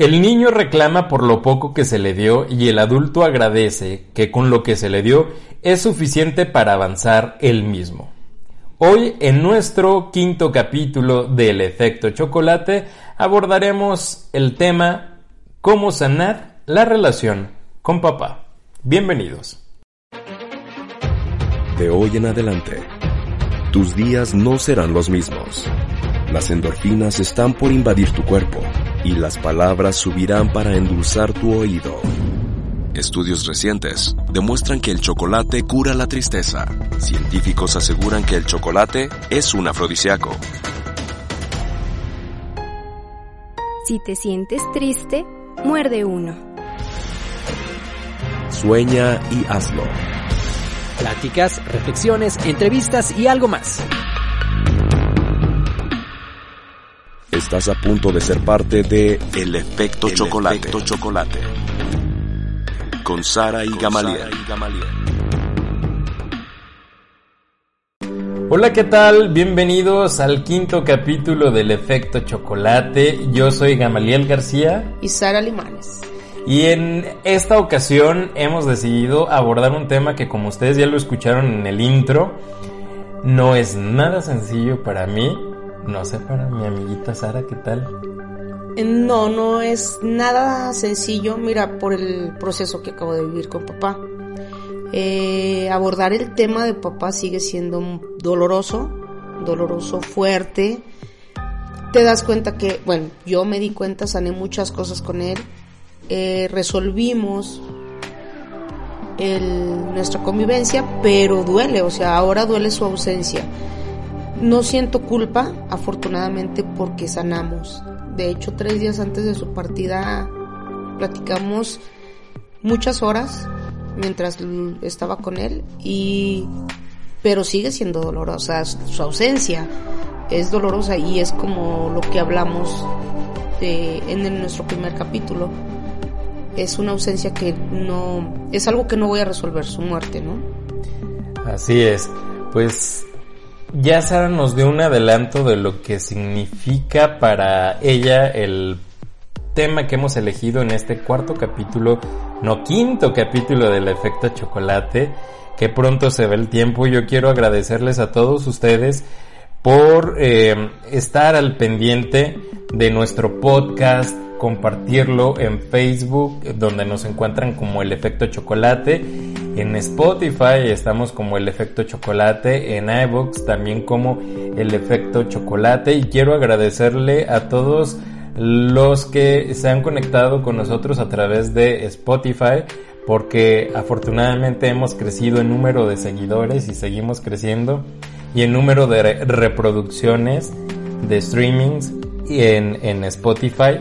El niño reclama por lo poco que se le dio y el adulto agradece que con lo que se le dio es suficiente para avanzar él mismo. Hoy en nuestro quinto capítulo del efecto chocolate abordaremos el tema cómo sanar la relación con papá. Bienvenidos. De hoy en adelante, tus días no serán los mismos. Las endorfinas están por invadir tu cuerpo y las palabras subirán para endulzar tu oído. Estudios recientes demuestran que el chocolate cura la tristeza. Científicos aseguran que el chocolate es un afrodisíaco. Si te sientes triste, muerde uno. Sueña y hazlo. Pláticas, reflexiones, entrevistas y algo más. Estás a punto de ser parte de El Efecto El Chocolate. Efecto Chocolate. Con Sara y Gamaliel. Hola, ¿qué tal? Bienvenidos al quinto capítulo del Efecto Chocolate. Yo soy Gamaliel García. Y Sara Limanes. Y en esta ocasión hemos decidido abordar un tema que como ustedes ya lo escucharon en el intro, no es nada sencillo para mí. No sé para mi amiguita Sara, ¿qué tal? No, no es nada sencillo, mira, por el proceso que acabo de vivir con papá. Eh, abordar el tema de papá sigue siendo doloroso, doloroso, fuerte. Te das cuenta que, bueno, yo me di cuenta, sané muchas cosas con él, eh, resolvimos nuestra convivencia, pero duele, o sea, ahora duele su ausencia. No siento culpa, afortunadamente, porque sanamos. De hecho, tres días antes de su partida platicamos muchas horas mientras estaba con él y pero sigue siendo dolorosa su ausencia. Es dolorosa y es como lo que hablamos de, en nuestro primer capítulo. Es una ausencia que no es algo que no voy a resolver su muerte no así es. Pues ya Sara nos dio un adelanto de lo que significa para ella el tema que hemos elegido en este cuarto capítulo, no quinto capítulo del efecto chocolate, que pronto se ve el tiempo. Yo quiero agradecerles a todos ustedes por eh, estar al pendiente de nuestro podcast, compartirlo en Facebook, donde nos encuentran como el efecto chocolate. En Spotify estamos como el efecto chocolate, en iVoox también como el efecto chocolate. Y quiero agradecerle a todos los que se han conectado con nosotros a través de Spotify porque afortunadamente hemos crecido en número de seguidores y seguimos creciendo y en número de reproducciones de streamings en, en Spotify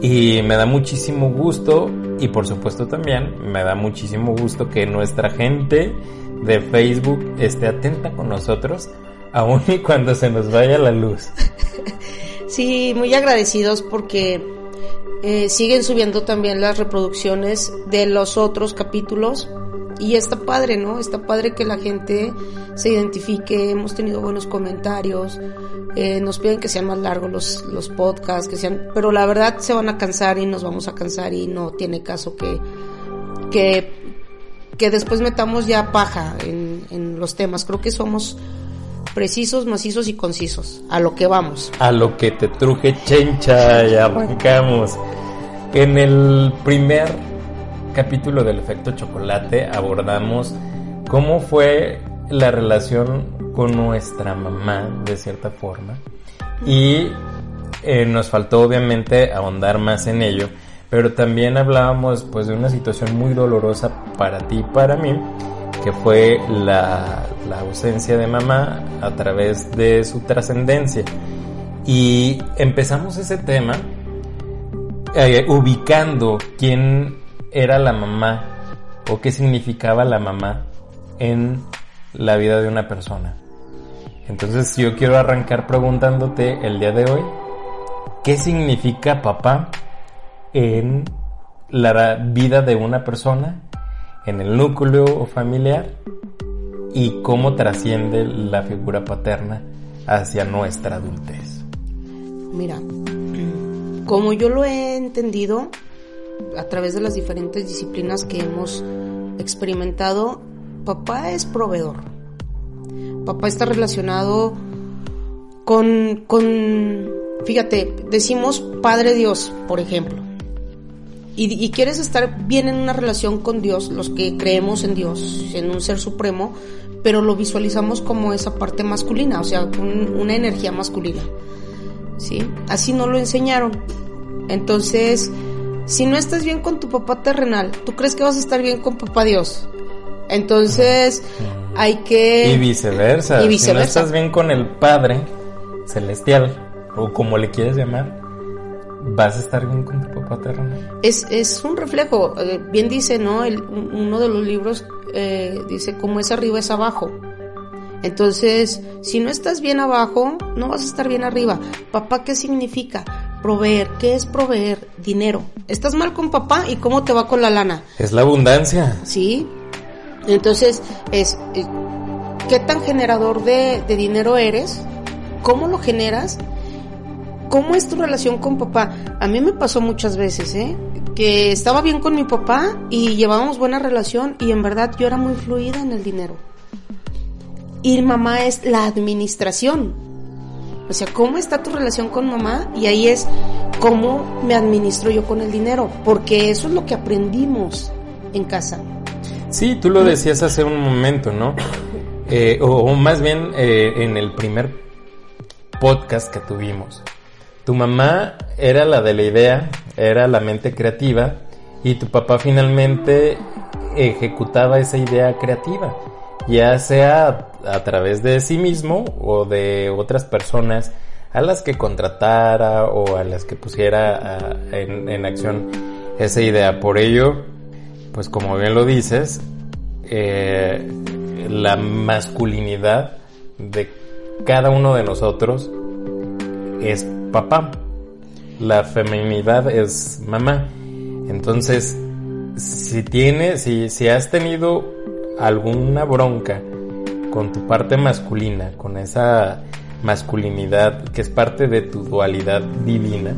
y me da muchísimo gusto y por supuesto también me da muchísimo gusto que nuestra gente de Facebook esté atenta con nosotros aun y cuando se nos vaya la luz. Sí, muy agradecidos porque eh, siguen subiendo también las reproducciones de los otros capítulos y está padre, ¿no? Está padre que la gente se identifique, hemos tenido buenos comentarios, eh, nos piden que sean más largos los, los podcasts, que sean, pero la verdad se van a cansar y nos vamos a cansar y no tiene caso que, que, que después metamos ya paja en, en los temas. Creo que somos precisos, macizos y concisos. A lo que vamos. A lo que te truje chencha y arrancamos. En el primer capítulo del efecto chocolate abordamos cómo fue la relación con nuestra mamá de cierta forma y eh, nos faltó obviamente ahondar más en ello pero también hablábamos pues de una situación muy dolorosa para ti y para mí que fue la, ausencia de mamá a través de su trascendencia. Y empezamos ese tema eh, ubicando quién era la mamá o qué significaba la mamá en la vida de una persona. Entonces yo quiero arrancar preguntándote el día de hoy, ¿qué significa papá en la vida de una persona, en el núcleo familiar y cómo trasciende la figura paterna hacia nuestra adultez? Mira, como yo lo he entendido a través de las diferentes disciplinas que hemos experimentado, papá es proveedor. Papá está relacionado con, fíjate, decimos Padre Dios, por ejemplo. Y, y, quieres estar bien en una relación con Dios, los que creemos en Dios, en un ser supremo, pero lo visualizamos como esa parte masculina, o sea, un, una energía masculina. ¿Sí? Así no lo enseñaron. Entonces, si no estás bien con tu papá terrenal, ¿tú crees que vas a estar bien con papá Dios? Entonces, hay que... Y viceversa. Y viceversa. Si no estás bien con el Padre Celestial, o como le quieres llamar, vas a estar bien con tu papá terrenal. Es, es un reflejo. Eh, bien dice, ¿no? El, uno de los libros eh, dice, como es arriba es abajo. Entonces, si no estás bien abajo, no vas a estar bien arriba. Papá, ¿qué significa? Proveer. ¿Qué es proveer? Dinero. ¿Estás mal con papá y cómo te va con la lana? Es la abundancia. Sí. Entonces, es, eh, ¿qué tan generador de, de dinero eres? ¿Cómo lo generas? ¿Cómo es tu relación con papá? A mí me pasó muchas veces, ¿eh? Que estaba bien con mi papá y llevábamos buena relación y en verdad yo era muy fluida en el dinero. Y mamá es la administración. O sea, ¿cómo está tu relación con mamá? Y ahí es cómo me administro yo con el dinero, porque eso es lo que aprendimos en casa. Sí, tú lo decías hace un momento, ¿no? Eh, o, más bien eh, en el primer podcast que tuvimos. Tu mamá era la de la idea, era la mente creativa y tu papá finalmente ejecutaba esa idea creativa ya sea a través de sí mismo o de otras personas a las que contratara o a las que pusiera en, acción esa idea. Por ello, pues como bien lo dices, eh, la masculinidad de cada uno de nosotros es papá. La feminidad es mamá. Entonces, si tienes, si, si has tenido alguna bronca con tu parte masculina, con esa masculinidad que es parte de tu dualidad divina,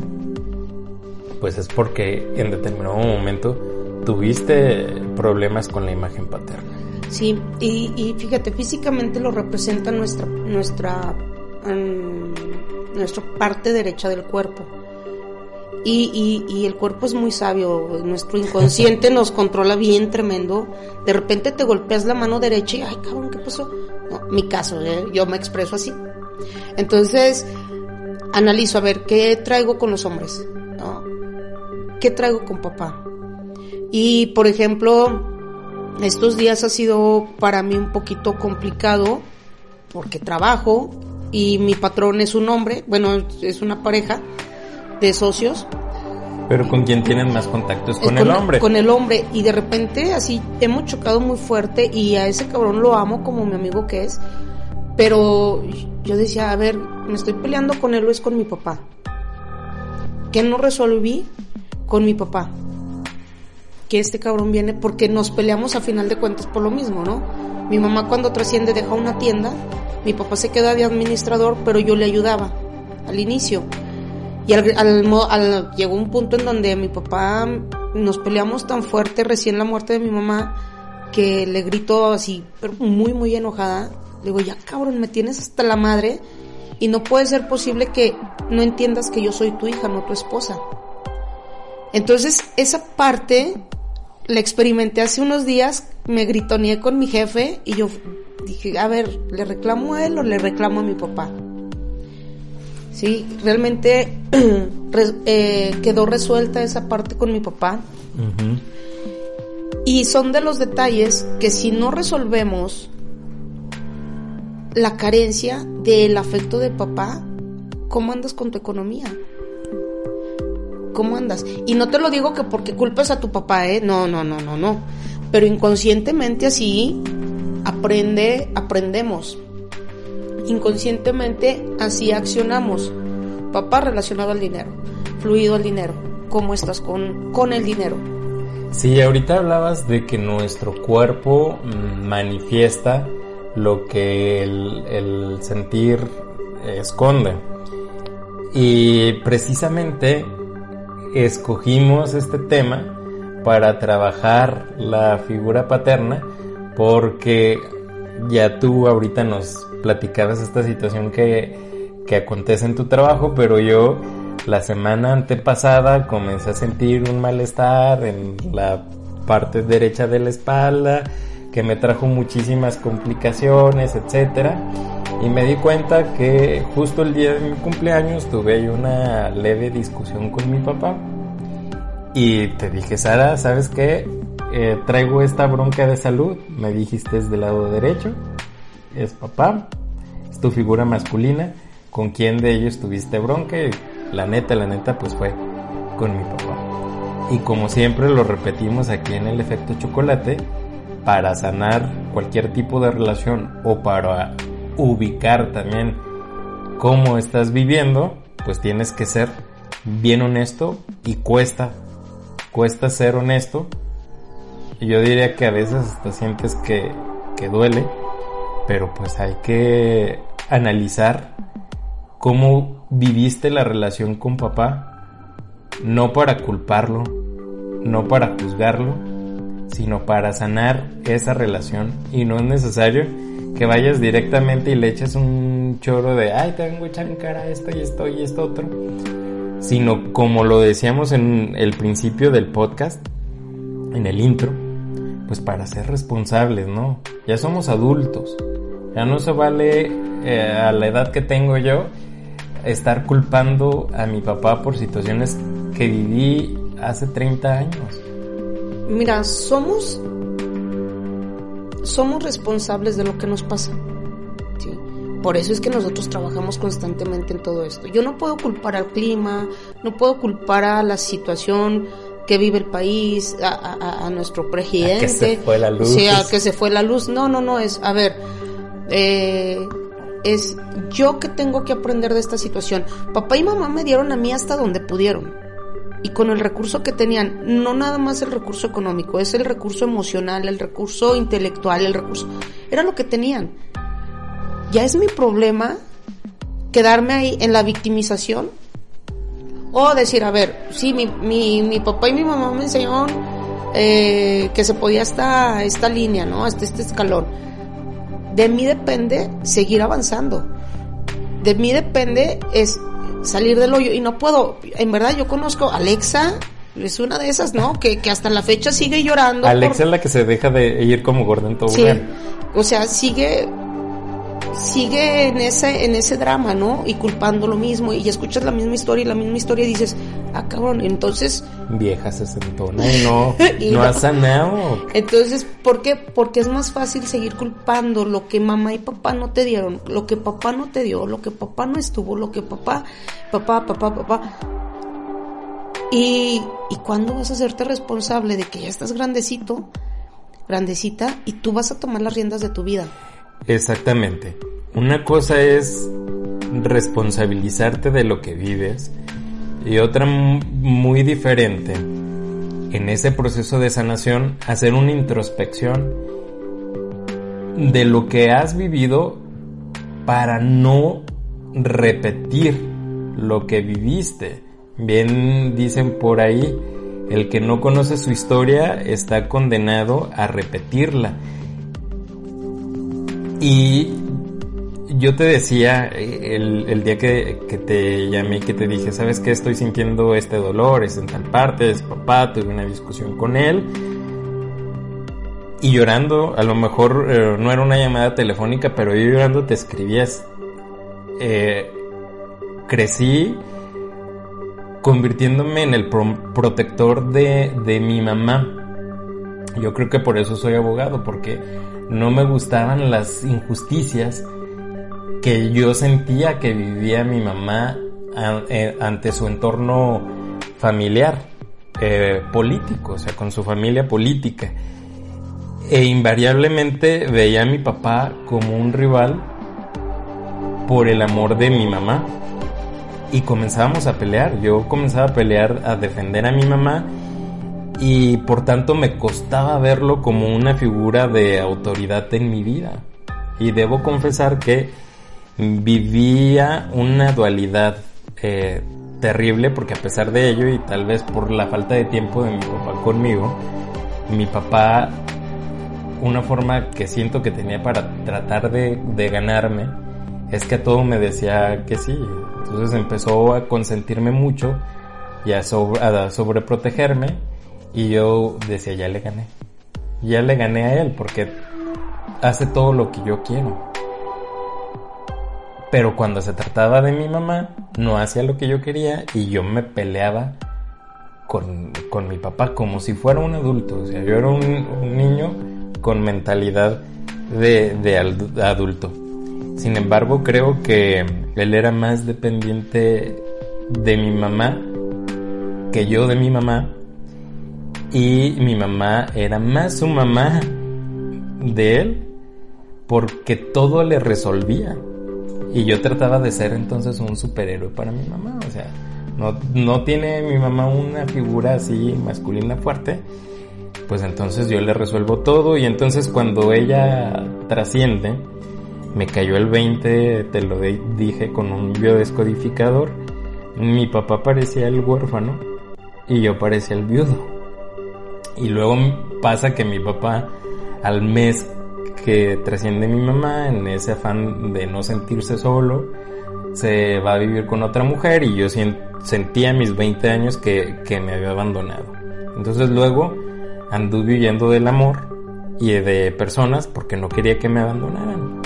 pues es porque en determinado momento tuviste problemas con la imagen paterna. Sí, y, fíjate, físicamente lo representa nuestra, nuestra, mm, nuestra parte derecha del cuerpo y, y, el cuerpo es muy sabio, nuestro inconsciente nos controla bien tremendo. De repente te golpeas la mano derecha y, ay cabrón, ¿qué pasó? No, mi caso, ¿eh? yo me expreso así. Entonces, analizo a ver qué traigo con los hombres, ¿no? ¿Qué traigo con papá? Y, por ejemplo, estos días ha sido para mí un poquito complicado porque trabajo y mi patrón es un hombre, bueno, es una pareja de socios. Pero con quién tienen más contactos con, el hombre. Con el hombre. Y de repente así hemos chocado muy fuerte y a ese cabrón lo amo como mi amigo que es. Pero yo decía, a ver, me estoy peleando con él o es con mi papá. ¿Qué no resolví? Con mi papá. Que este cabrón viene porque nos peleamos a final de cuentas por lo mismo, ¿no? Mi mamá cuando trasciende deja una tienda, mi papá se queda de administrador, pero yo le ayudaba al inicio. Y al, llegó un punto en donde mi papá nos peleamos tan fuerte recién la muerte de mi mamá que le gritó así, pero muy, muy enojada. Le digo, ya cabrón, me tienes hasta la madre y no puede ser posible que no entiendas que yo soy tu hija, no tu esposa. Entonces, esa parte la experimenté hace unos días, me gritoneé con mi jefe y yo dije, a ver, ¿le reclamo a él o le reclamo a mi papá? Sí, realmente eh, quedó resuelta esa parte con mi papá. Y son de los detalles que si no resolvemos la carencia del afecto de papá, ¿cómo andas con tu economía? ¿cómo andas? Y no te lo digo que porque culpes a tu papá, ¿eh? No, no, no, no, no. Pero inconscientemente así aprende, aprendemos. Inconscientemente así accionamos. Papá relacionado al dinero, fluido al dinero. ¿Cómo estás con, con el dinero? Sí, ahorita hablabas de que nuestro cuerpo mm, manifiesta lo que el, el sentir esconde. Y precisamente escogimos este tema para trabajar la figura paterna porque ya tú ahorita nos platicabas esta situación que, que acontece en tu trabajo, pero yo la semana antepasada comencé a sentir un malestar en la parte derecha de la espalda que me trajo muchísimas complicaciones, etcétera. Y me di cuenta que justo el día de mi cumpleaños tuve una leve discusión con mi papá. Y te dije, Sara, ¿sabes qué? Eh, traigo esta bronca de salud. Me dijiste es del lado derecho. Es papá. Es tu figura masculina. ¿Con quién de ellos tuviste bronca? la neta, la neta, pues fue con mi papá. Y como siempre lo repetimos aquí en el efecto chocolate, para sanar cualquier tipo de relación o para ubicar también cómo estás viviendo, pues tienes que ser bien honesto y cuesta, cuesta ser honesto. Yo diría que a veces hasta sientes que, que duele, pero pues hay que analizar cómo viviste la relación con papá, no para culparlo, no para juzgarlo, sino para sanar esa relación. Y no es necesario que vayas directamente y le eches un choro de, ay, te vengo a echar en cara esto y esto y esto otro, sino como lo decíamos en el principio del podcast, en el intro, pues para ser responsables, ¿no? Ya somos adultos, ya no se vale eh, a la edad que tengo yo estar culpando a mi papá por situaciones que viví hace 30 años. Mira, somos somos responsables de lo que nos pasa. Por eso es que nosotros trabajamos constantemente en todo esto. Yo no puedo culpar al clima, no puedo culpar a la situación que vive el país, a, nuestro presidente. A que se fue la luz. Sí, a que se fue la luz. No, no, no, es, a ver, eh, es yo que tengo que aprender de esta situación. Papá y mamá me dieron a mí hasta donde pudieron y con el recurso que tenían, no nada más el recurso económico, es el recurso emocional, el recurso intelectual, el recurso... Era lo que tenían. Ya es mi problema quedarme ahí en la victimización o decir, a ver, sí, mi, mi, mi papá y mi mamá me enseñaron eh, que se podía hasta esta línea, ¿no? Hasta este escalón. De mí depende seguir avanzando. De mí depende es salir del hoyo y no puedo. En verdad, yo conozco a Alexa, es una de esas, ¿no? Que, que hasta la fecha sigue llorando. Alexa es la que se deja de ir como gorda en todo sí, O sea, sigue sigue en ese en ese drama, ¿no? Y culpando lo mismo y escuchas la misma historia y la misma historia y dices, "Ah, cabrón, entonces vieja sesentona y no y no, ha sanado." Entonces, ¿por qué? Porque es más fácil seguir culpando lo que mamá y papá no te dieron, lo que papá no te dio, lo que papá no estuvo, lo que papá papá papá papá ¿Y, ¿Y cuándo vas a hacerte responsable de que ya estás grandecito, grandecita, y tú vas a tomar las riendas de tu vida? Exactamente. Una cosa es responsabilizarte de lo que vives y otra muy diferente en ese proceso de sanación hacer una introspección de lo que has vivido para no repetir lo que viviste. Bien dicen por ahí, el que no conoce su historia está condenado a repetirla. Y yo te decía el, día que, te llamé, que te dije, ¿sabes qué? Estoy sintiendo este dolor, es en tal parte, es papá, tuve una discusión con él. Y llorando, a lo mejor eh, no era una llamada telefónica, pero yo llorando te escribías. Eh, crecí convirtiéndome en el protector de, de mi mamá. Yo creo que por eso soy abogado, porque no me gustaban las injusticias que yo sentía que vivía mi mamá eh, ante su entorno familiar, eh, político, o sea, con su familia política. E invariablemente veía a mi papá como un rival por el amor de mi mamá. Y comenzábamos a pelear. Yo comenzaba a pelear, a defender a mi mamá. Y por tanto me costaba verlo como una figura de autoridad en mi vida. Y debo confesar que vivía una dualidad eh, terrible porque a pesar de ello y tal vez por la falta de tiempo de mi papá conmigo, mi papá, una forma que siento que tenía para tratar de, ganarme es que a todo me decía que sí. Entonces empezó a consentirme mucho y a, sobre, a sobreprotegerme y yo decía, ya le gané. Ya le gané a él porque hace todo lo que yo quiero. Pero cuando se trataba de mi mamá, no hacía lo que yo quería y yo me peleaba con, mi papá como si fuera un adulto. O sea, yo era un, niño con mentalidad de, de adulto. Sin embargo, creo que él era más dependiente de mi mamá que yo de mi mamá. Y mi mamá era más su mamá de él porque todo le resolvía. Y yo trataba de ser entonces un superhéroe para mi mamá. O sea, no, no tiene mi mamá una figura así masculina fuerte. Pues entonces yo le resuelvo todo. Y entonces cuando ella trasciende, me cayó el 20, te lo dije con un biodescodificador. Mi papá parecía el huérfano y yo parecía el viudo. Y luego pasa que mi papá al mes que trasciende mi mamá en ese afán de no sentirse solo, se va a vivir con otra mujer y yo sentía mis 20 años que, me había abandonado. Entonces luego anduve huyendo del amor y de personas porque no quería que me abandonaran.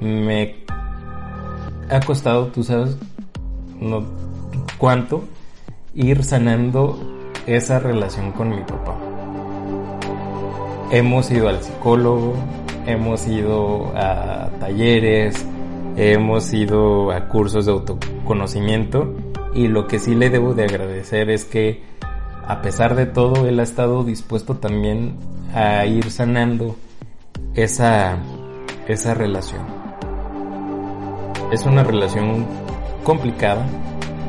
Me ha costado, tú sabes, no cuánto, ir sanando esa relación con mi papá. Hemos ido al psicólogo, hemos ido a talleres, hemos ido a cursos de autoconocimiento y lo que sí le debo de agradecer es que a pesar de todo él ha estado dispuesto también a ir sanando esa, esa relación. Es una relación complicada,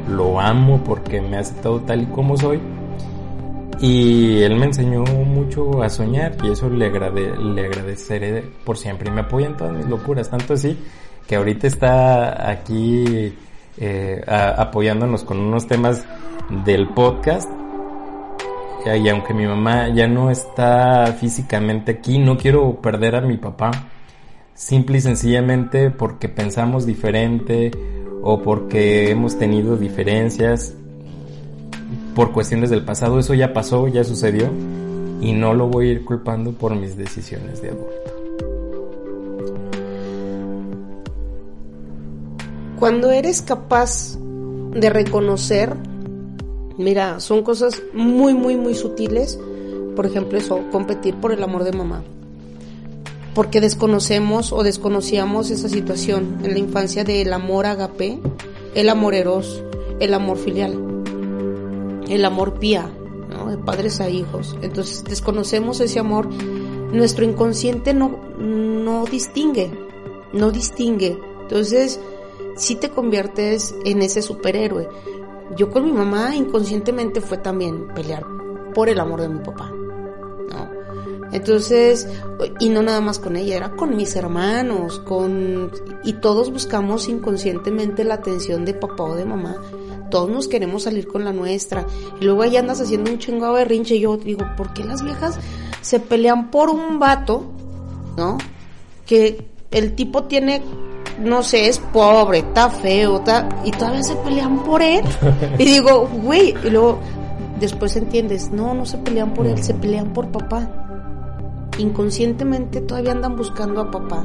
lo amo porque me ha aceptado tal y como soy, y él me enseñó mucho a soñar y eso le, le agradeceré por siempre. Y me apoya en todas mis locuras, tanto así que ahorita está aquí eh, apoyándonos con unos temas del podcast. Y aunque mi mamá ya no está físicamente aquí, no quiero perder a mi papá. Simple y sencillamente porque pensamos diferente o porque hemos tenido diferencias por cuestiones del pasado, eso ya pasó, ya sucedió y no lo voy a ir culpando por mis decisiones de adulto. Cuando eres capaz de reconocer, mira, son cosas muy, muy, muy sutiles, por ejemplo eso, competir por el amor de mamá, porque desconocemos o desconocíamos esa situación en la infancia del amor agape, el amor eros, el amor filial el amor pía, de padres a hijos. Entonces desconocemos ese amor, nuestro inconsciente no, no distingue, no distingue. Entonces, si te conviertes en ese superhéroe. Yo con mi mamá inconscientemente fue también pelear por el amor de mi papá. Entonces, y no nada más con ella, era con mis hermanos, con y todos buscamos inconscientemente la atención de papá o de mamá todos nos queremos salir con la nuestra. Y luego ahí andas haciendo un chingado berrinche. Y yo digo, ¿por qué las viejas se pelean por un vato, ¿no? Que el tipo tiene, no sé, es pobre, está feo, está, y todavía se pelean por él. Y digo, güey, y luego después entiendes, no, no se pelean por él, se pelean por papá. Inconscientemente todavía andan buscando a papá.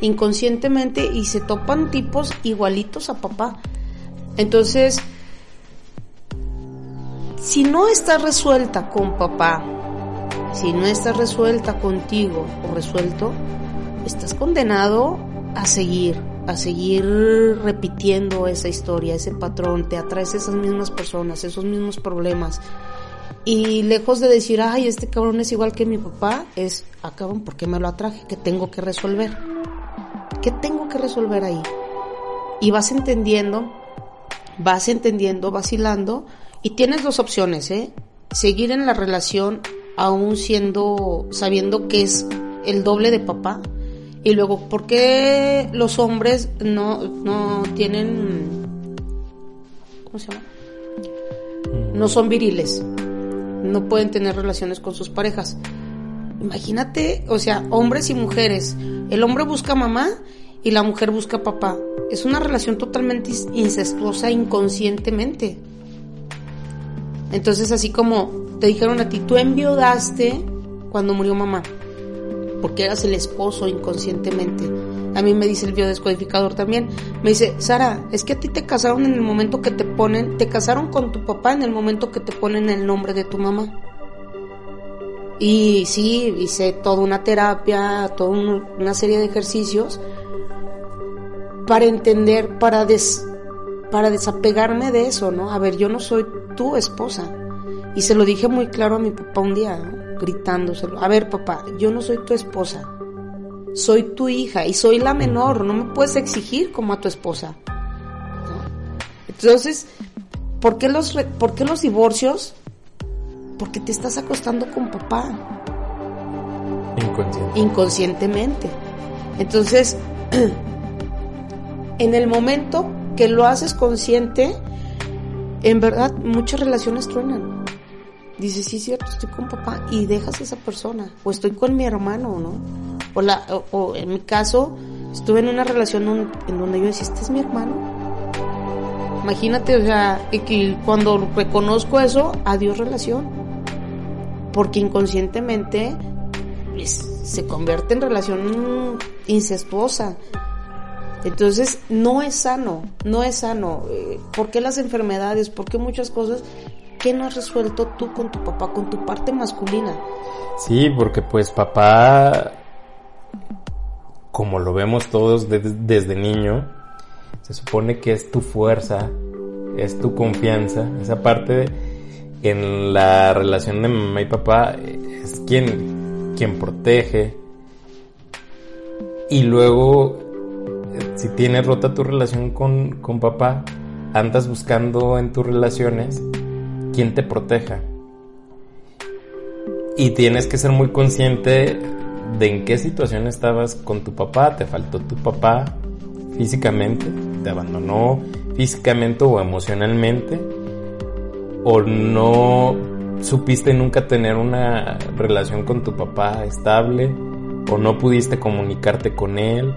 Inconscientemente y se topan tipos igualitos a papá. Entonces, si no estás resuelta con papá, si no estás resuelta contigo o resuelto, estás condenado a seguir a seguir repitiendo esa historia, ese patrón, te atraes esas mismas personas, esos mismos problemas. Y lejos de decir, ay, este cabrón es igual que mi papá, es, acaban ah, porque me lo atraje, que tengo que resolver. ¿Qué tengo que resolver ahí? Y vas entendiendo, vas entendiendo, vacilando, y tienes dos opciones, ¿eh? Seguir en la relación aún siendo, sabiendo que es el doble de papá. Y luego, ¿por qué los hombres no, no tienen, ¿cómo se llama? No son viriles. No pueden tener relaciones con sus parejas. Imagínate, o sea, hombres y mujeres. El hombre busca mamá y la mujer busca papá. Es una relación totalmente incestuosa inconscientemente. Entonces, así como te dijeron a ti, tú enviudaste cuando murió mamá, porque eras el esposo inconscientemente. A mí me dice el biodescodificador también, me dice, Sara, es que a ti te casaron en el momento que te ponen, te casaron con tu papá en el momento que te ponen el nombre de tu mamá. Y sí, hice toda una terapia, toda una serie de ejercicios para entender, para des, para desapegarme de eso, ¿no? A ver, yo no soy tu esposa. Y se lo dije muy claro a mi papá un día, gritándoselo. A ver, papá, yo no soy tu esposa. Soy tu hija y soy la menor. No me puedes exigir como a tu esposa. Entonces, ¿por qué, los, ¿por qué los divorcios? Porque te estás acostando con papá. Inconsciente. Inconscientemente. Entonces, en el momento que lo haces consciente, en verdad muchas relaciones truenan. Dices, sí, cierto, estoy con papá y dejas a esa persona. O estoy con mi hermano, ¿no? O, la, o, en mi caso, estuve en una relación en donde yo decía, este es mi hermano. Imagínate, o sea, que cuando reconozco eso, adiós relación. Porque inconscientemente pues, se convierte en relación incestuosa. Entonces, no es sano, no es sano. Eh, ¿Por qué las enfermedades? ¿Por qué muchas cosas? ¿Qué no has resuelto tú con tu papá, con tu parte masculina? Sí, porque pues papá, como lo vemos todos desde niño, se supone que es tu fuerza, es tu confianza, esa parte en la relación de mamá y papá es quien, quien protege. Y luego si tienes rota tu relación con, papá, andas buscando en tus relaciones quien te proteja. Y tienes que ser muy consciente de en qué situación estabas con tu papá. Te faltó tu papá físicamente, te abandonó físicamente o emocionalmente, o no supiste nunca tener una relación con tu papá estable, o no pudiste comunicarte con él,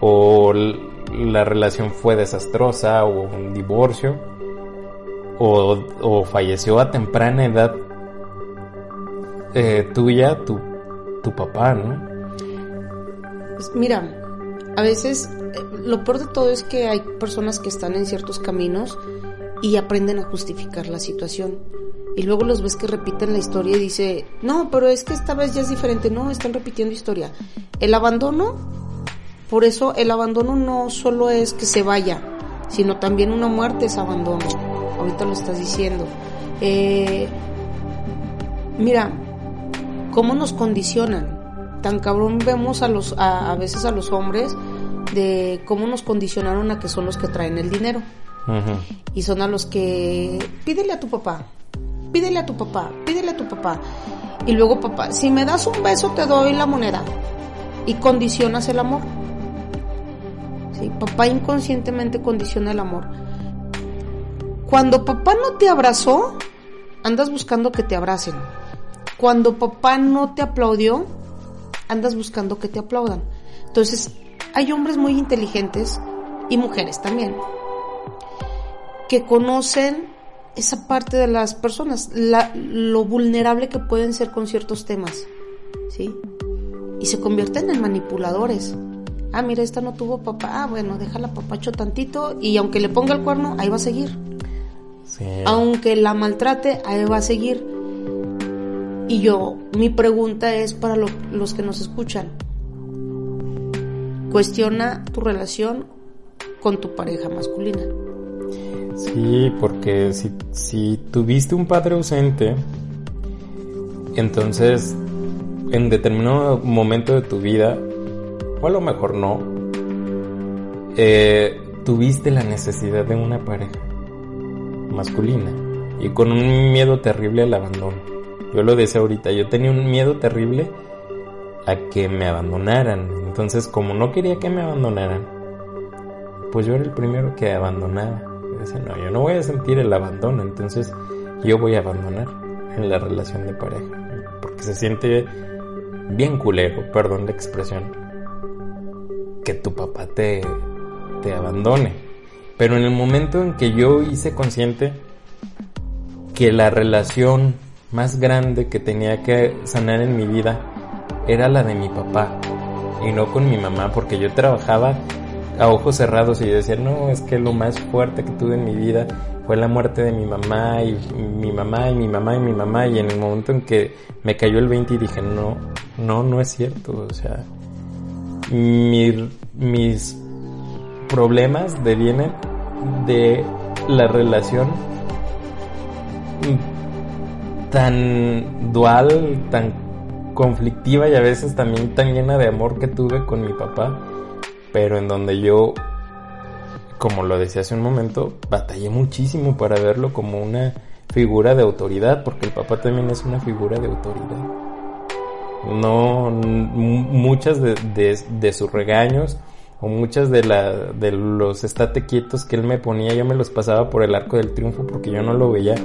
o la relación fue desastrosa o un divorcio o, falleció a temprana edad eh, tuya tu, tu papá, ¿no? Pues mira, a veces eh, lo peor de todo es que hay personas que están en ciertos caminos y aprenden a justificar la situación. Y luego los ves que repiten la historia y dice, no, pero es que esta vez ya es diferente, no, están repitiendo historia. El abandono por eso el abandono no solo es que se vaya, sino también una muerte es abandono. Ahorita lo estás diciendo. Eh, mira, ¿cómo nos condicionan? Tan cabrón vemos a, los, a, veces a los hombres de cómo nos condicionaron a que son los que traen el dinero. Y son a los que pídele a tu papá, pídele a tu papá, pídele a tu papá. Y luego papá, si me das un beso te doy la moneda. Y condicionas el amor. Papá inconscientemente condiciona el amor. Cuando papá no te abrazó, andas buscando que te abracen. Cuando papá no te aplaudió, andas buscando que te aplaudan. Entonces, hay hombres muy inteligentes y mujeres también que conocen esa parte de las personas, lo vulnerable que pueden ser con ciertos temas, ¿sí? Y se convierten en manipuladores ah, mira, esta no tuvo papá, ah, bueno, déjala papacho tantito y aunque le ponga el cuerno, ahí va a seguir. Aunque la maltrate, ahí va a seguir. Y yo, mi pregunta es para los que nos escuchan. Cuestiona tu relación con tu pareja masculina. Sí, porque si, si tuviste un padre ausente, entonces en determinado momento de tu vida, o a lo mejor no, eh, tuviste la necesidad de una pareja masculina y con un miedo terrible al abandono. Yo lo decía ahorita, yo tenía un miedo terrible a que me abandonaran. Entonces, como no quería que me abandonaran, pues yo era el primero que abandonaba. Decía, no, yo no voy a sentir el abandono, entonces yo voy a abandonar en la relación de pareja. Porque se siente bien culero, perdón la expresión, que tu papá te, te abandone. Pero en el momento en que yo hice consciente que la relación más grande que tenía que sanar en mi vida era la de mi papá y no con mi mamá, porque yo trabajaba a ojos cerrados y decía, no, es que lo más fuerte que tuve en mi vida fue la muerte de mi mamá y mi mamá y mi mamá y mi mamá y en el momento en que me cayó el 20 y dije, no, no, no es cierto, o sea, mis problemas devienen de la relación tan dual, tan conflictiva y a veces también tan llena de amor que tuve con mi papá, pero en donde yo, como lo decía hace un momento, batallé muchísimo para verlo como una figura de autoridad, porque el papá también es una figura de autoridad. No, muchas de, de sus regaños o muchas de, la, de los estate quietos que él me ponía, yo me los pasaba por el arco del triunfo porque yo no lo veía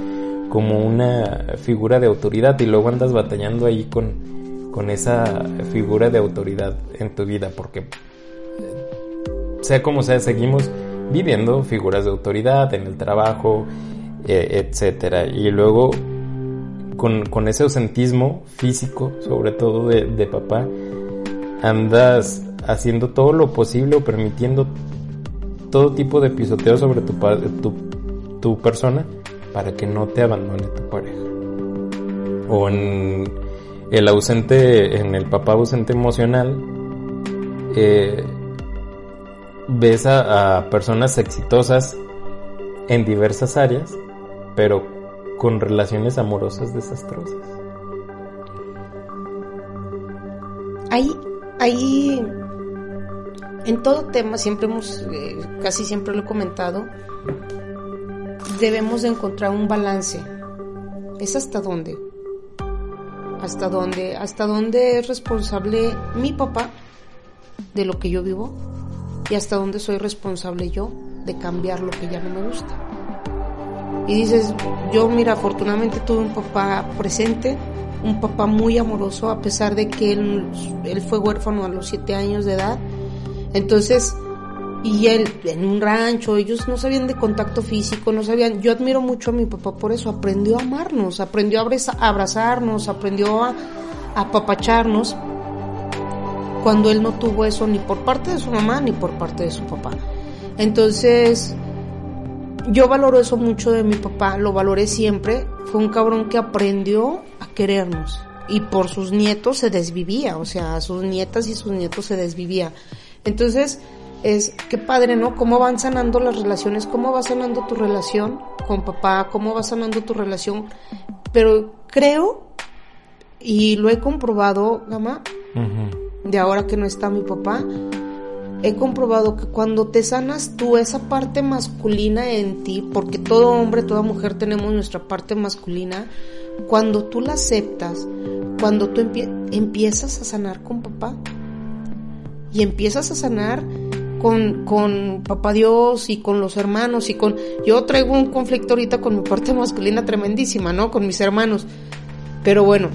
como una figura de autoridad. Y luego andas batallando ahí con, con esa figura de autoridad en tu vida porque sea como sea seguimos viviendo figuras de autoridad en el trabajo eh, etcétera. Y luego con, con, ese ausentismo físico sobre todo de, de papá andas haciendo todo lo posible o permitiendo todo tipo de pisoteo sobre tu, tu, tu persona para que no te abandone tu pareja. O en el ausente, en el papá ausente emocional, eh, ves a, a personas exitosas en diversas áreas, pero con relaciones amorosas desastrosas. Ahí, ahí, en todo tema, siempre hemos, eh, casi siempre lo he comentado, debemos de encontrar un balance. ¿Es hasta dónde? ¿Hasta dónde? ¿Hasta dónde es responsable mi papá de lo que yo vivo? ¿Y hasta dónde soy responsable yo de cambiar lo que ya no me gusta? Y dices, yo mira, afortunadamente tuve un papá presente, un papá muy amoroso, a pesar de que él, él fue huérfano a los siete años de edad. Entonces, y él en un rancho, ellos no sabían de contacto físico, no sabían, yo admiro mucho a mi papá por eso, aprendió a amarnos, aprendió a abrazarnos, aprendió a, apapacharnos cuando él no tuvo eso ni por parte de su mamá ni por parte de su papá. Entonces, yo valoro eso mucho de mi papá, lo valoré siempre, fue un cabrón que aprendió a querernos y por sus nietos se desvivía, o sea, sus nietas y sus nietos se desvivía. Entonces, es qué padre, ¿no? Cómo van sanando las relaciones, cómo va sanando tu relación con papá, cómo va sanando tu relación. Pero creo, y lo he comprobado, Gama, de ahora que no está mi papá, he comprobado que cuando te sanas tú esa parte masculina en ti, porque todo hombre, toda mujer tenemos nuestra parte masculina, cuando tú la aceptas, cuando tú empiezas a sanar con papá y empiezas a sanar con, con papá Dios y con los hermanos y con... Yo traigo un conflicto ahorita con mi parte masculina tremendísima, ¿no? Con mis hermanos. Pero bueno,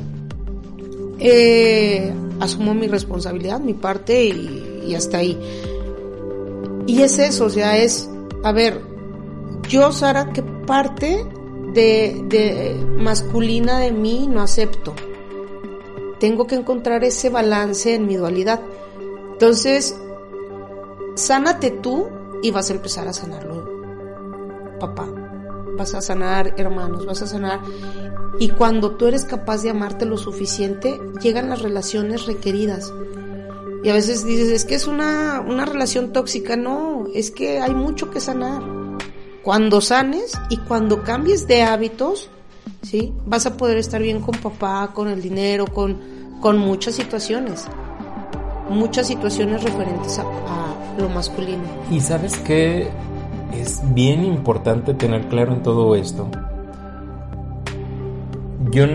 eh, asumo mi responsabilidad, mi parte y, hasta ahí. Y es eso, o sea, es, a ver, yo, Sara, ¿qué parte de, de masculina de mí no acepto? Tengo que encontrar ese balance en mi dualidad. Entonces, sánate tú y vas a empezar a sanarlo, papá. Vas a sanar hermanos, vas a sanar. Y cuando tú eres capaz de amarte lo suficiente, llegan las relaciones requeridas. Y a veces dices, es que es una, una relación tóxica. No, es que hay mucho que sanar. Cuando sanes y cuando cambies de hábitos, ¿sí? Vas a poder estar bien con papá, con el dinero, con, con muchas situaciones. Muchas situaciones referentes a, a lo masculino. Y sabes que es bien importante tener claro en todo esto. Yo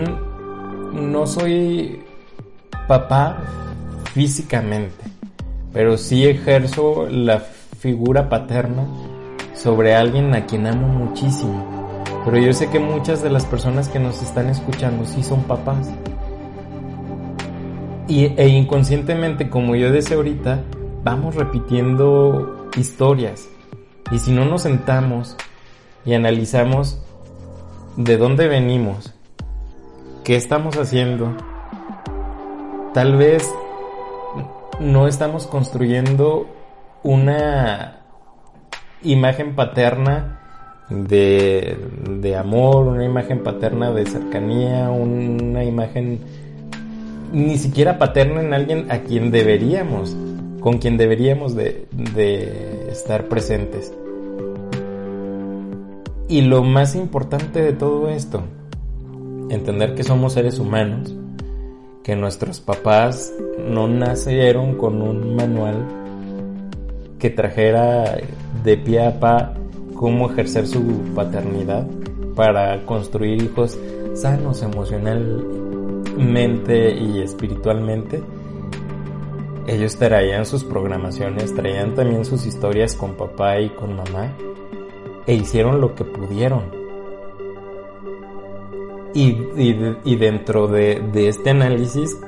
no soy papá físicamente, pero sí ejerzo la figura paterna sobre alguien a quien amo muchísimo. Pero yo sé que muchas de las personas que nos están escuchando sí son papás. Y, e inconscientemente, como yo decía ahorita, vamos repitiendo historias. Y si no nos sentamos y analizamos de dónde venimos, qué estamos haciendo, tal vez no estamos construyendo una imagen paterna de, de amor, una imagen paterna de cercanía, una imagen ni siquiera paterna en alguien a quien deberíamos, con quien deberíamos de, de estar presentes. Y lo más importante de todo esto, entender que somos seres humanos, que nuestros papás no nacieron con un manual que trajera de pie a pa cómo ejercer su paternidad para construir hijos sanos emocionalmente y espiritualmente. Ellos traían sus programaciones, traían también sus historias con papá y con mamá e hicieron lo que pudieron. Y, y, dentro de, de, este análisis,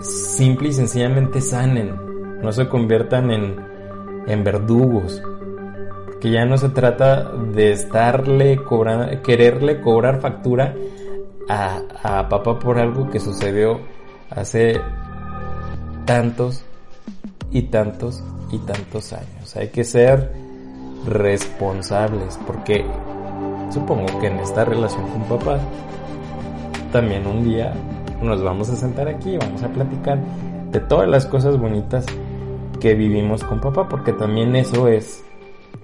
simple y sencillamente sanen, no se conviertan en, en verdugos. Que ya no se trata de estarle cobrando, quererle cobrar factura a, a papá por algo que sucedió hace tantos y tantos y tantos años. Hay que ser responsables porque supongo que en esta relación con papá también un día nos vamos a sentar aquí y vamos a platicar de todas las cosas bonitas que vivimos con papá porque también eso es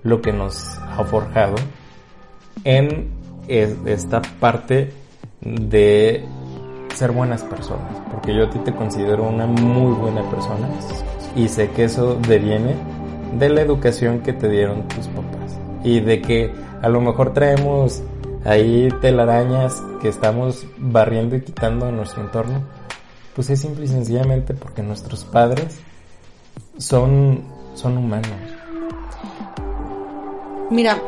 lo que nos ha forjado en esta parte de ser buenas personas porque yo a ti te considero una muy buena persona y sé que eso deviene de la educación que te dieron tus papás y de que a lo mejor traemos ahí telarañas que estamos barriendo y quitando en nuestro entorno, pues es simple y sencillamente porque nuestros padres son, son humanos. Mira,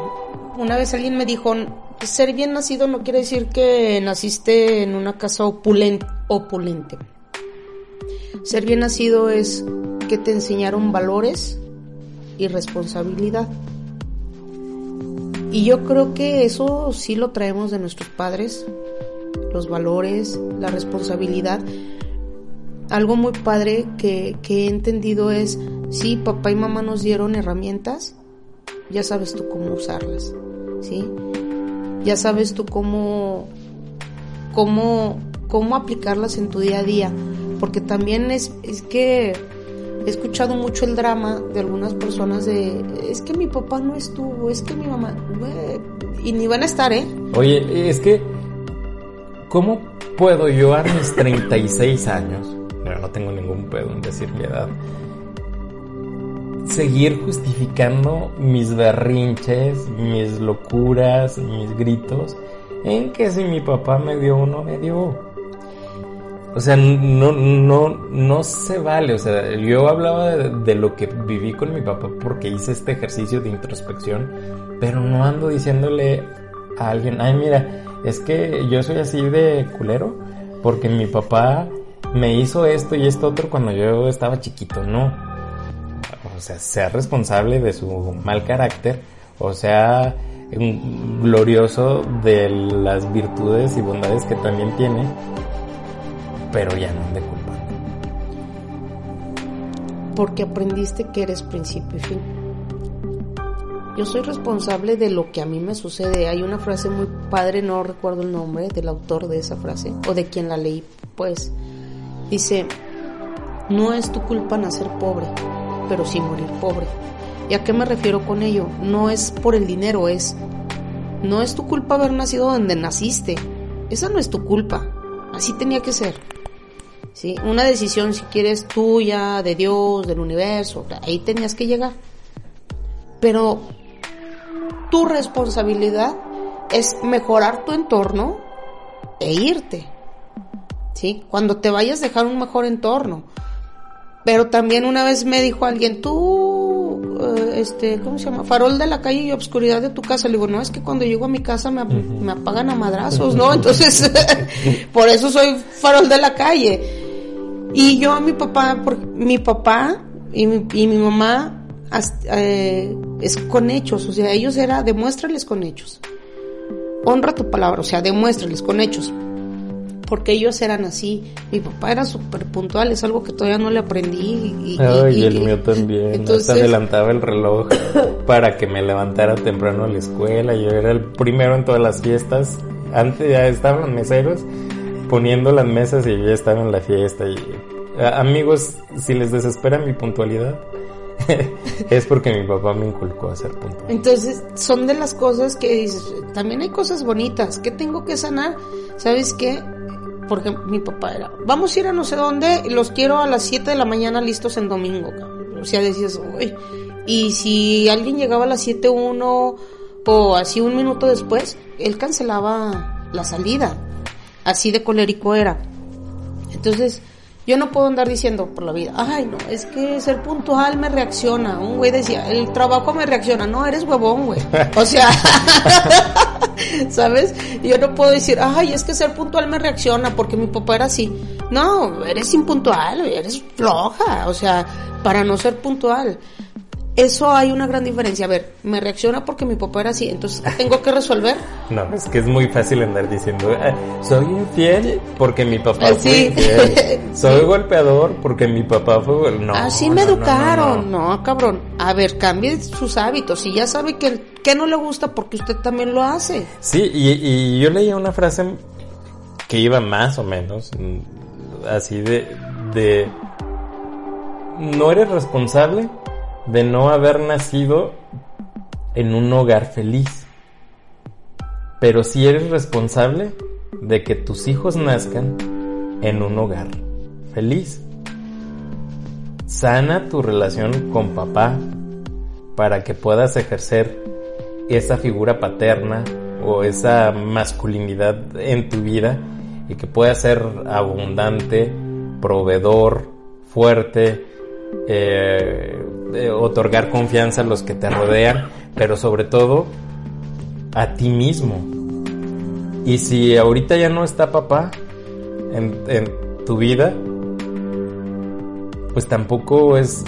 una vez alguien me dijo, ser bien nacido no quiere decir que naciste en una casa opulente. Ser bien nacido es que te enseñaron valores y responsabilidad. Y yo creo que eso sí lo traemos de nuestros padres, los valores, la responsabilidad. Algo muy padre que, que he entendido es, sí, papá y mamá nos dieron herramientas, ya sabes tú cómo usarlas, ¿sí? Ya sabes tú cómo, cómo, cómo aplicarlas en tu día a día, porque también es, es que he escuchado mucho el drama de algunas personas de es que mi papá no estuvo, es que mi mamá y ni van a estar, ¿eh? Oye, es que ¿cómo puedo yo a mis 36 años, pero no tengo ningún pedo en decir mi edad, seguir justificando mis berrinches, mis locuras, mis gritos en que si mi papá me dio o no me dio? O sea, no, no, no se vale. O sea, yo hablaba de, de, lo que viví con mi papá porque hice este ejercicio de introspección, pero no ando diciéndole a alguien, ay, mira, es que yo soy así de culero porque mi papá me hizo esto y esto otro cuando yo estaba chiquito. No. O sea, sea responsable de su mal carácter, o sea, glorioso de las virtudes y bondades que también tiene pero ya no de culpa. Porque aprendiste que eres principio y fin. Yo soy responsable de lo que a mí me sucede. Hay una frase muy padre, no recuerdo el nombre del autor de esa frase o de quien la leí, pues. Dice, no es tu culpa nacer pobre, pero sí morir pobre. ¿Y a qué me refiero con ello? No es por el dinero, es, no es tu culpa haber nacido donde naciste. Esa no es tu culpa. Así tenía que ser. ¿Sí? Una decisión, si quieres, tuya, de Dios, del universo, ahí tenías que llegar. Pero tu responsabilidad es mejorar tu entorno e irte. ¿Sí? Cuando te vayas, dejar un mejor entorno. Pero también una vez me dijo alguien, tú, eh, este, ¿cómo se llama? Farol de la calle y obscuridad de tu casa. Le digo, no, es que cuando llego a mi casa me, me apagan a madrazos, ¿no? Entonces, por eso soy farol de la calle. Y yo a mi papá, porque mi papá y mi, y mi mamá eh, es con hechos, o sea, ellos era, demuéstrales con hechos. Honra tu palabra, o sea, demuéstrales con hechos. Porque ellos eran así. Mi papá era súper puntual, es algo que todavía no le aprendí. Y, Ay, el mío también. Entonces adelantaba el reloj para que me levantara temprano a la escuela. Yo era el primero en todas las fiestas. Antes ya estaban meseros poniendo las mesas y yo ya estaba en la fiesta. Y, amigos, si les desespera mi puntualidad, es porque mi papá me inculcó a ser puntual. Entonces, son de las cosas que dices, también hay cosas bonitas. ¿Qué tengo que sanar? ¿Sabes qué? Porque mi papá era, vamos a ir a no sé dónde, los quiero a las 7 de la mañana listos en domingo. O sea, decías, uy. Y si alguien llegaba a las 7.1 o así un minuto después, él cancelaba la salida así de colérico era. Entonces, yo no puedo andar diciendo por la vida, ay, no, es que ser puntual me reacciona. Un güey decía, el trabajo me reacciona. No, eres huevón, güey. O sea, ¿sabes? Yo no puedo decir, ay, es que ser puntual me reacciona porque mi papá era así. No, eres impuntual, eres floja. O sea, para no ser puntual eso hay una gran diferencia. A ver, me reacciona porque mi papá era así, entonces tengo que resolver. No, es que es muy fácil andar diciendo, ah, soy infiel porque mi papá fue infiel. Soy golpeador porque mi papá fue... No, así me educaron. No, cabrón. A ver, cambie sus hábitos. Y ya sabe que, que no le gusta porque usted también lo hace. Sí, y, y yo leía una frase que iba más o menos mm, así de... de no eres responsable de no haber nacido en un hogar feliz. Pero si eres responsable de que tus hijos nazcan en un hogar feliz. Sana tu relación con papá para que puedas ejercer esa figura paterna o esa masculinidad en tu vida y que puedas ser abundante, proveedor, fuerte, eh, otorgar confianza a los que te rodean, pero sobre todo a ti mismo. Y si ahorita ya no está papá en, en tu vida, pues tampoco es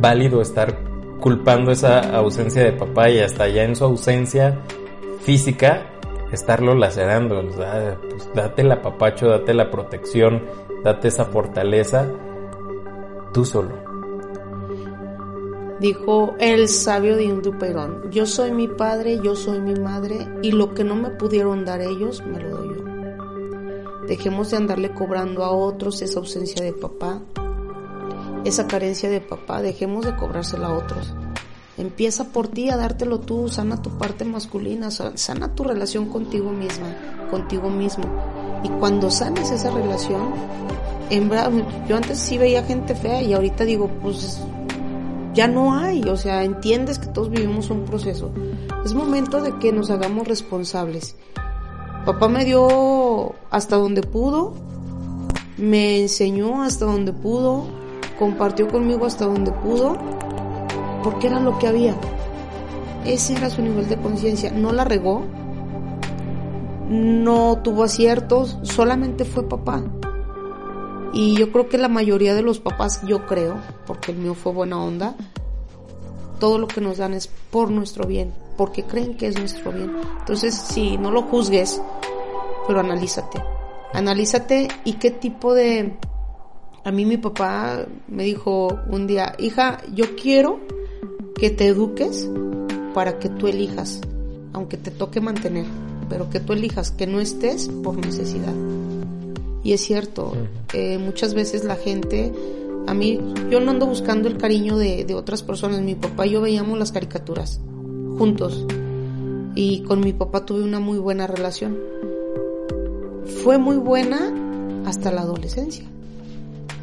válido estar culpando esa ausencia de papá y hasta ya en su ausencia física estarlo lacerando. pues date el apapacho, date la protección, date esa fortaleza tú solo dijo el sabio de Perón, yo soy mi padre, yo soy mi madre, y lo que no me pudieron dar ellos, me lo doy yo. Dejemos de andarle cobrando a otros esa ausencia de papá, esa carencia de papá, dejemos de cobrársela a otros. Empieza por ti a dártelo tú, sana tu parte masculina, sana tu relación contigo misma, contigo mismo. Y cuando sanes esa relación, yo antes sí veía gente fea y ahorita digo, pues ya no hay, o sea, entiendes que todos vivimos un proceso. Es momento de que nos hagamos responsables. Papá me dio hasta donde pudo, me enseñó hasta donde pudo, compartió conmigo hasta donde pudo, porque era lo que había. Ese era su nivel de conciencia. No la regó, no tuvo aciertos, solamente fue papá. Y yo creo que la mayoría de los papás, yo creo, porque el mío fue buena onda, todo lo que nos dan es por nuestro bien, porque creen que es nuestro bien. Entonces, si no lo juzgues, pero analízate. Analízate y qué tipo de... A mí mi papá me dijo un día, hija, yo quiero que te eduques para que tú elijas, aunque te toque mantener, pero que tú elijas, que no estés por necesidad. Y es cierto, eh, muchas veces la gente, a mí, yo no ando buscando el cariño de, de otras personas. Mi papá y yo veíamos las caricaturas juntos. Y con mi papá tuve una muy buena relación. Fue muy buena hasta la adolescencia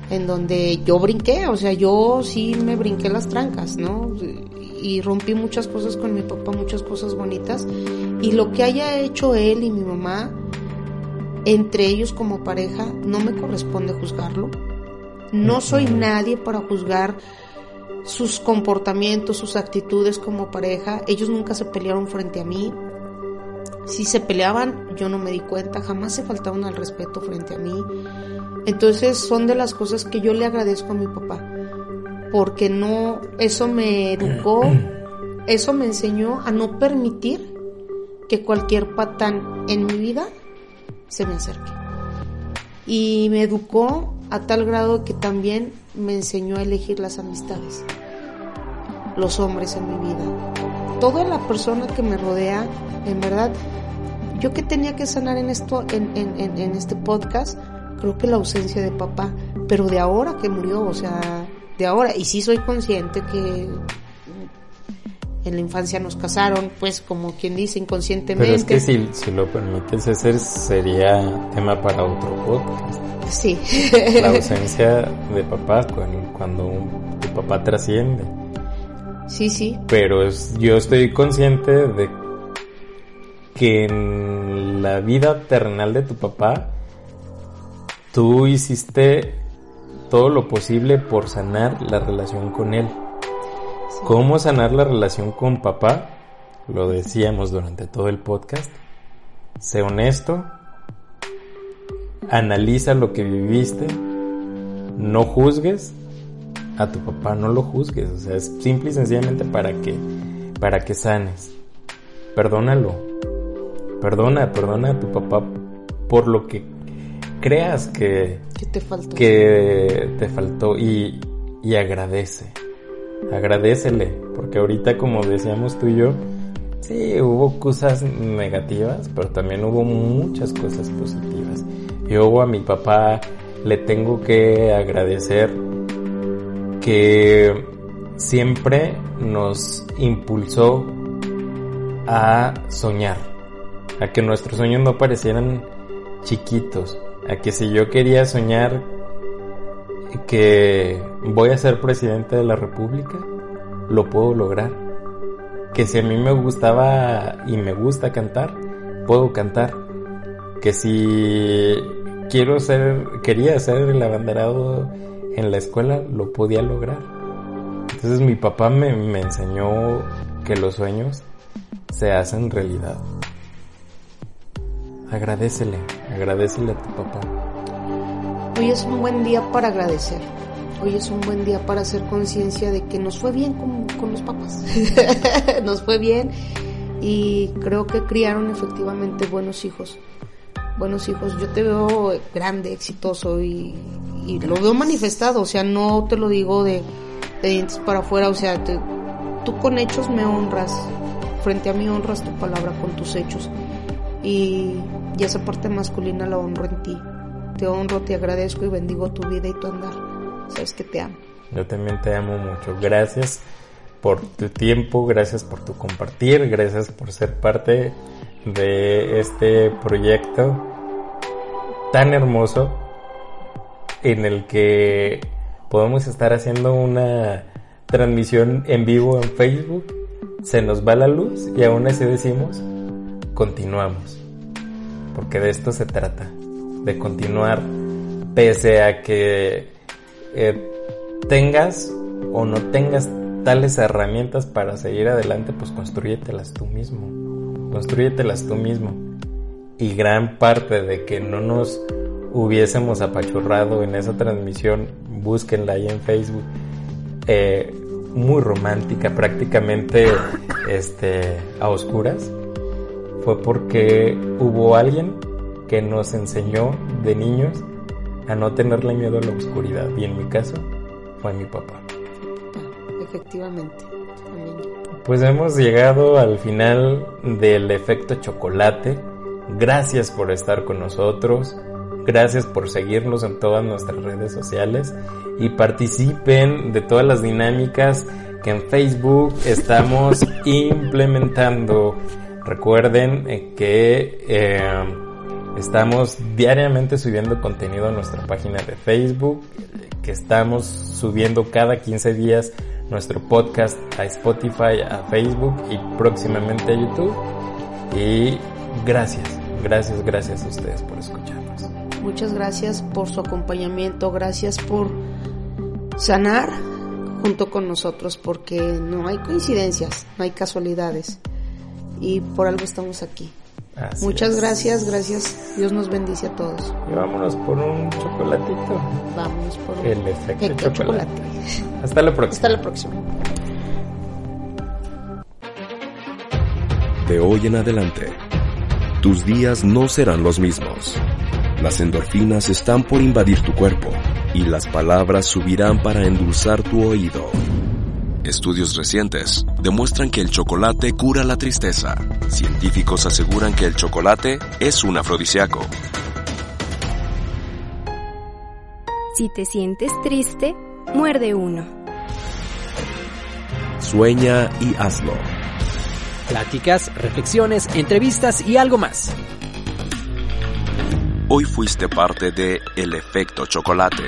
en donde yo brinqué, o sea, yo sí me brinqué las trancas, ¿no? Y rompí muchas cosas con mi papá, muchas cosas bonitas. Y lo que haya hecho él y mi mamá, entre ellos como pareja, no me corresponde juzgarlo. No soy nadie para juzgar sus comportamientos, sus actitudes como pareja. Ellos nunca se pelearon frente a mí. Si se peleaban, yo no me di cuenta, jamás se faltaban al respeto frente a mí. Entonces son de las cosas que yo le agradezco a mi papá, porque no, eso me educó, eso me enseñó a no permitir que cualquier patán en mi vida se me acerque. Y me educó a tal grado que también me enseñó a elegir las amistades, los hombres en mi vida. Toda la persona que me rodea, en verdad, yo que tenía que sanar en esto, en, en, en este podcast, creo que la ausencia de papá, pero de ahora que murió, o sea, de ahora, y sí soy consciente que en la infancia nos casaron, pues como quien dice inconscientemente. Pero es que si, si lo permites, ese sería tema para otro podcast. Sí. La ausencia de papá cuando, tu papá trasciende. Sí, sí. Pero es, yo estoy consciente de que en la vida terrenal de tu papá tú hiciste todo lo posible por sanar la relación con él. ¿Cómo sanar la relación con papá? Lo decíamos durante todo el podcast. Sé honesto, analiza lo que viviste, no juzgues a tu papá, no lo juzgues, o sea, es simple y sencillamente para que para que sanes. Perdónalo. Perdona, perdona a tu papá por lo que creas que, te faltó, que te faltó y, y agradece. Agradecele, porque ahorita como decíamos tú y yo, sí, hubo cosas negativas, pero también hubo muchas cosas positivas. Yo a mi papá le tengo que agradecer que siempre nos impulsó a soñar, a que nuestros sueños no parecieran chiquitos, a que si yo quería soñar que voy a ser presidente de la República, lo puedo lograr. Que si a mí me gustaba y me gusta cantar, puedo cantar. Que si quiero ser, quería ser el abanderado en la escuela, lo podía lograr. Entonces mi papá me, me enseñó que los sueños se hacen realidad. Agradecele, agradecele a tu papá. Hoy es un buen día para agradecer. Hoy es un buen día para hacer conciencia de que nos fue bien con, con los papás. nos fue bien y creo que criaron efectivamente buenos hijos. Buenos hijos. Yo te veo grande, exitoso y, y lo veo manifestado. O sea, no te lo digo de, de dientes para afuera. O sea, te, tú con hechos me honras. Frente a mí honras tu palabra con tus hechos y, esa parte masculina la honro en ti. Te honro, te agradezco y bendigo tu vida y tu andar. Sabes que te amo. Yo también te amo mucho. Gracias por tu tiempo, gracias por tu compartir, gracias por ser parte de este proyecto tan hermoso en el que podemos estar haciendo una transmisión en vivo en Facebook. Se nos va la luz y aún así decimos, continuamos. Porque de esto se trata, de continuar pese a que eh, tengas o no tengas tales herramientas para seguir adelante, pues construyetelas tú mismo. Construyetelas tú mismo. Y gran parte de que no nos hubiésemos apachurrado en esa transmisión, búsquenla ahí en Facebook. Eh, muy romántica, prácticamente este, a oscuras fue porque hubo alguien que nos enseñó de niños a no tenerle miedo a la oscuridad. Y en mi caso fue mi papá. Efectivamente. Pues hemos llegado al final del efecto chocolate. Gracias por estar con nosotros. Gracias por seguirnos en todas nuestras redes sociales y participen de todas las dinámicas que en Facebook estamos implementando. Recuerden eh, que eh, estamos diariamente subiendo contenido a nuestra página de Facebook, que estamos subiendo cada 15 días nuestro podcast a Spotify, a Facebook y próximamente a YouTube. Y gracias, gracias, gracias a ustedes por escucharnos. Muchas gracias por su acompañamiento, gracias por sanar junto con nosotros, porque no hay coincidencias, no hay casualidades y por algo estamos aquí. Así Muchas es. gracias, gracias. Dios nos bendice a todos. Y vámonos por un chocolatito. Vamos por El efecto efecto chocolate. Hasta la próxima. Hasta la próxima. De hoy en adelante, tus días no serán los mismos. Las endorfinas están por invadir tu cuerpo y las palabras subirán para endulzar tu oído. Estudios recientes demuestran que el chocolate cura la tristeza. Científicos aseguran que el chocolate es un afrodisíaco. Si te sientes triste, muerde uno. Sueña y hazlo. Pláticas, reflexiones, entrevistas y algo más. Hoy fuiste parte de El Efecto Chocolate.